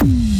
Mm.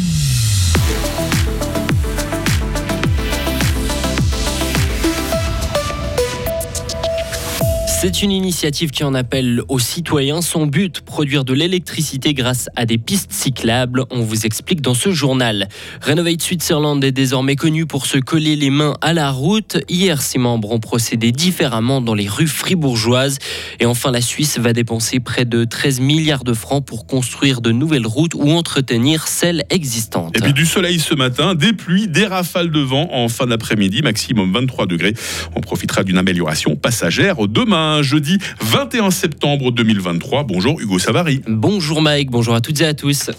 C'est une initiative qui en appelle aux citoyens. Son but, produire de l'électricité grâce à des pistes cyclables. On vous explique dans ce journal. Renovate Switzerland est désormais connu pour se coller les mains à la route. Hier, ses membres ont procédé différemment dans les rues fribourgeoises. Et enfin, la Suisse va dépenser près de 13 milliards de francs pour construire de nouvelles routes ou entretenir celles existantes. Et puis du soleil ce matin, des pluies, des rafales de vent en fin d'après-midi, maximum 23 degrés. On profitera d'une amélioration passagère demain jeudi 21 septembre 2023. Bonjour Hugo Savary. Bonjour Mike, bonjour à toutes et à tous.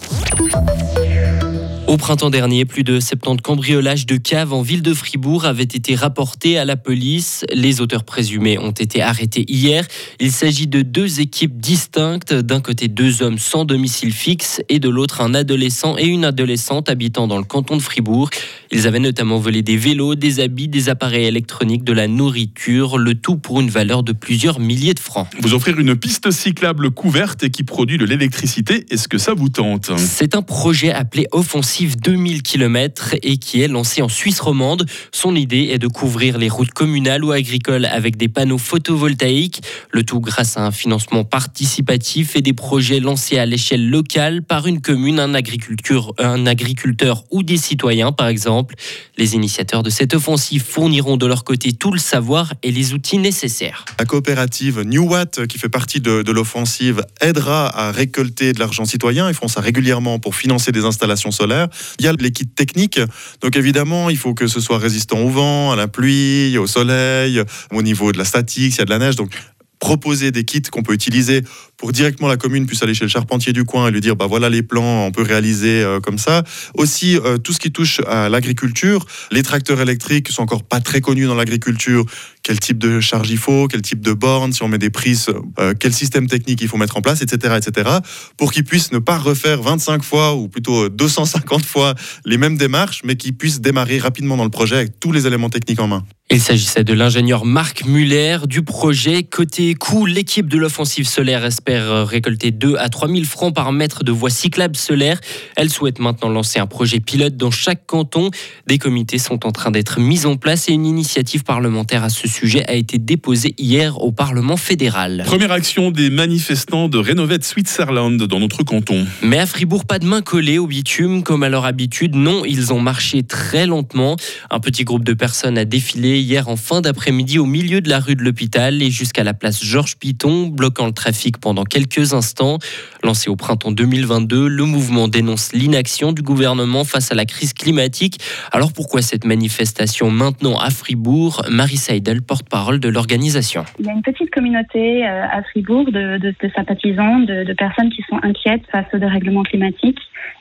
Au printemps dernier, plus de 70 cambriolages de caves en ville de Fribourg avaient été rapportés à la police. Les auteurs présumés ont été arrêtés hier. Il s'agit de deux équipes distinctes. D'un côté, deux hommes sans domicile fixe et de l'autre, un adolescent et une adolescente habitant dans le canton de Fribourg. Ils avaient notamment volé des vélos, des habits, des appareils électroniques, de la nourriture, le tout pour une valeur de plusieurs milliers de francs. Vous offrir une piste cyclable couverte et qui produit de l'électricité, est-ce que ça vous tente? C'est un projet appelé Offensive 2000 km et qui est lancé en Suisse romande. Son idée est de couvrir les routes communales ou agricoles avec des panneaux photovoltaïques, le tout grâce à un financement participatif et des projets lancés à l'échelle locale par une commune, un, agriculteur ou des citoyens par exemple. Les initiateurs de cette offensive fourniront de leur côté tout le savoir et les outils nécessaires. La coopérative New Watt, qui fait partie de l'offensive, aidera à récolter de l'argent citoyen. Ils font ça régulièrement pour financer des installations solaires. Il y a les kits techniques. Donc évidemment, il faut que ce soit résistant au vent, à la pluie, au soleil, au niveau de la statique, s'il y a de la neige. Donc proposer des kits qu'on peut utiliser pour directement la commune puisse aller chez le charpentier du coin et lui dire bah voilà les plans, on peut réaliser euh, comme ça. Aussi euh, tout ce qui touche à l'agriculture, les tracteurs électriques sont encore pas très connus dans l'agriculture. Quel type de charge il faut, quel type de borne, si on met des prises, euh, quel système technique il faut mettre en place, etc., etc. Pour qu'ils puissent ne pas refaire 25 fois ou plutôt 250 fois les mêmes démarches, mais qu'ils puissent démarrer rapidement dans le projet avec tous les éléments techniques en main. Il s'agissait de l'ingénieur Marc Muller du projet. Côté coût, l'équipe de l'offensive solaire espère récolter 2 à 3 000 francs par mètre de voies cyclables solaires. Elle souhaite maintenant lancer un projet pilote dans chaque canton. Des comités sont en train d'être mis en place et une initiative parlementaire à ce sujet a été déposée hier au Parlement fédéral. Première action des manifestants de Renovate Switzerland dans notre canton. Mais à Fribourg, pas de main collée au bitume comme à leur habitude. Non, ils ont marché très lentement. Un petit groupe de personnes a défilé hier en fin d'après-midi au milieu de la rue de l'hôpital et jusqu'à la place Georges Piton, bloquant le trafic pendant quelques instants. Lancé au printemps 2022, le mouvement dénonce l'inaction du gouvernement face à la crise climatique. Alors pourquoi cette manifestation maintenant à Fribourg? Marie Seidel, porte-parole de l'organisation. Il y a une petite communauté euh, à Fribourg de, sympathisants, de personnes qui sont inquiètes face au dérèglement climatique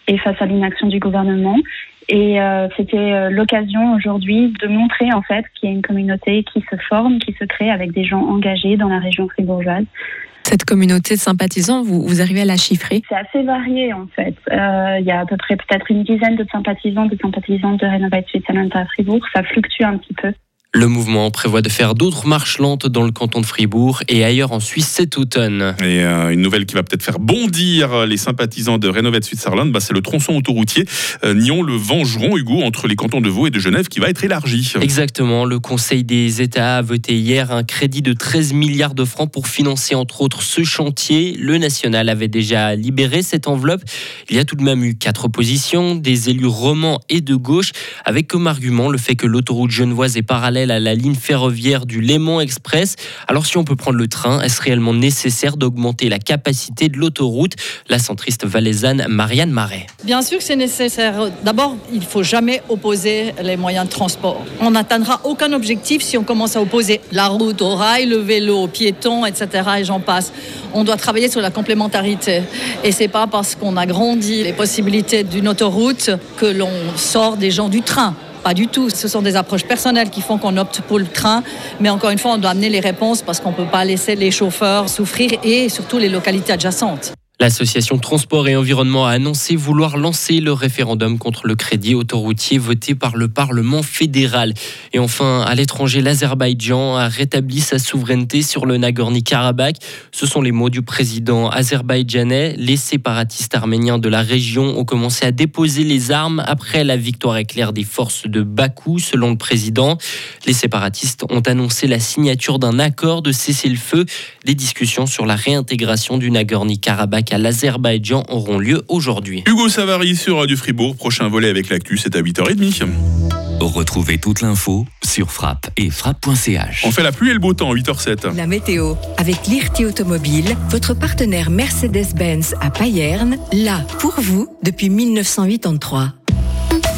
et face à l'inaction du gouvernement. Et euh, c'était euh, l'occasion aujourd'hui de montrer en fait qu'il y a une communauté qui se forme, qui se crée avec des gens engagés dans la région fribourgeoise. Cette communauté de sympathisants, vous, vous arrivez à la chiffrer? C'est assez varié en fait. Euh, il y a à peu près peut-être une dizaine de sympathisants, de sympathisantes de Renovate Switzerland à Fribourg. Ça fluctue un petit peu. Le mouvement prévoit de faire d'autres marches lentes dans le canton de Fribourg et ailleurs en Suisse cet automne. Et euh, une nouvelle qui va peut-être faire bondir les sympathisants de Renovate Switzerland, bah, c'est le tronçon autoroutier euh, Nyon-le-Vengeron, Hugo, entre les cantons de Vaud et de Genève, qui va être élargi. Exactement. Le Conseil des États a voté hier un crédit de 13 milliards de francs pour financer entre autres ce chantier. Le national avait déjà libéré cette enveloppe. Il y a tout de même eu quatre oppositions, des élus romans et de gauche, avec comme argument le fait que l'autoroute genevoise est parallèle à la ligne ferroviaire du Léman Express. Alors si on peut prendre le train, est-ce réellement nécessaire d'augmenter la capacité de l'autoroute? La centriste valaisanne Marianne Marais. Bien sûr que c'est nécessaire. D'abord, il ne faut jamais opposer les moyens de transport. On n'atteindra aucun objectif si on commence à opposer la route au rail, le vélo au piéton, etc. et j'en passe. On doit travailler sur la complémentarité. Et c'est pas parce qu'on a grandi les possibilités d'une autoroute que l'on sort des gens du train. Pas du tout. Ce sont des approches personnelles qui font qu'on opte pour le train. Mais encore une fois, on doit amener les réponses parce qu'on ne peut pas laisser les chauffeurs souffrir et surtout les localités adjacentes. L'association Transport et Environnement a annoncé vouloir lancer le référendum contre le crédit autoroutier voté par le Parlement fédéral. Et enfin, à l'étranger, l'Azerbaïdjan a rétabli sa souveraineté sur le Nagorno-Karabakh. Ce sont les mots du président azerbaïdjanais. Les séparatistes arméniens de la région ont commencé à déposer les armes après la victoire éclair des forces de Bakou, selon le président. Les séparatistes ont annoncé la signature d'un accord de cessez-le-feu. Les discussions sur la réintégration du Nagorno-Karabakh à l'Azerbaïdjan auront lieu aujourd'hui. Hugo Savary sur Radio Fribourg. Prochain volet avec l'actu, c'est à 8h30. Retrouvez toute l'info sur frappe et frappe.ch. On fait la pluie et le beau temps, 8h07. La météo, avec l'IRT Automobile, votre partenaire Mercedes-Benz à Payerne, là pour vous depuis 1983.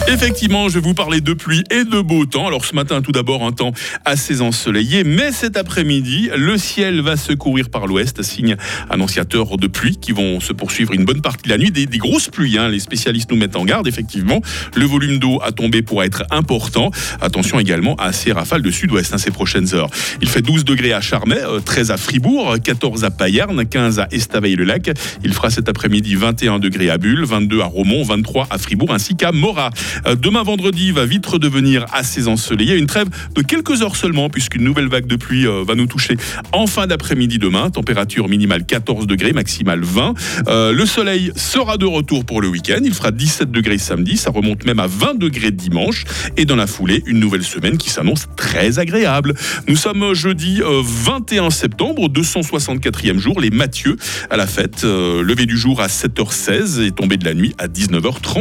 Effectivement, je vais vous parler de pluie et de beau temps. Alors ce matin, tout d'abord, un temps assez ensoleillé, mais cet après-midi, le ciel va se couvrir par l'ouest, signe annonciateur de pluie qui vont se poursuivre une bonne partie de la nuit. Des, grosses pluies, hein. les spécialistes nous mettent en garde, effectivement. Le volume d'eau à tomber pourra être important. Attention également à ces rafales de sud-ouest hein, ces prochaines heures. Il fait 12 degrés à Charmey, 13 euh, à Fribourg, 14 à Payerne, 15 à Estavayer-le-Lac. Il fera cet après-midi 21 degrés à Bulle, 22 à Romont, 23 à Fribourg ainsi qu'à Morat. Euh, demain vendredi va vite redevenir assez ensoleillé. Une trêve de quelques heures seulement, puisqu'une nouvelle vague de pluie euh, va nous toucher en fin d'après-midi demain. Température minimale 14 degrés, maximale 20. Euh, le soleil sera de retour pour le week-end. Il fera 17 degrés samedi. Ça remonte même à 20 degrés dimanche. Et dans la foulée, une nouvelle semaine qui s'annonce très agréable. Nous sommes jeudi 21 septembre, 264e jour. Les Mathieu à la fête. levé du jour à 7h16 et tombé de la nuit à 19h30.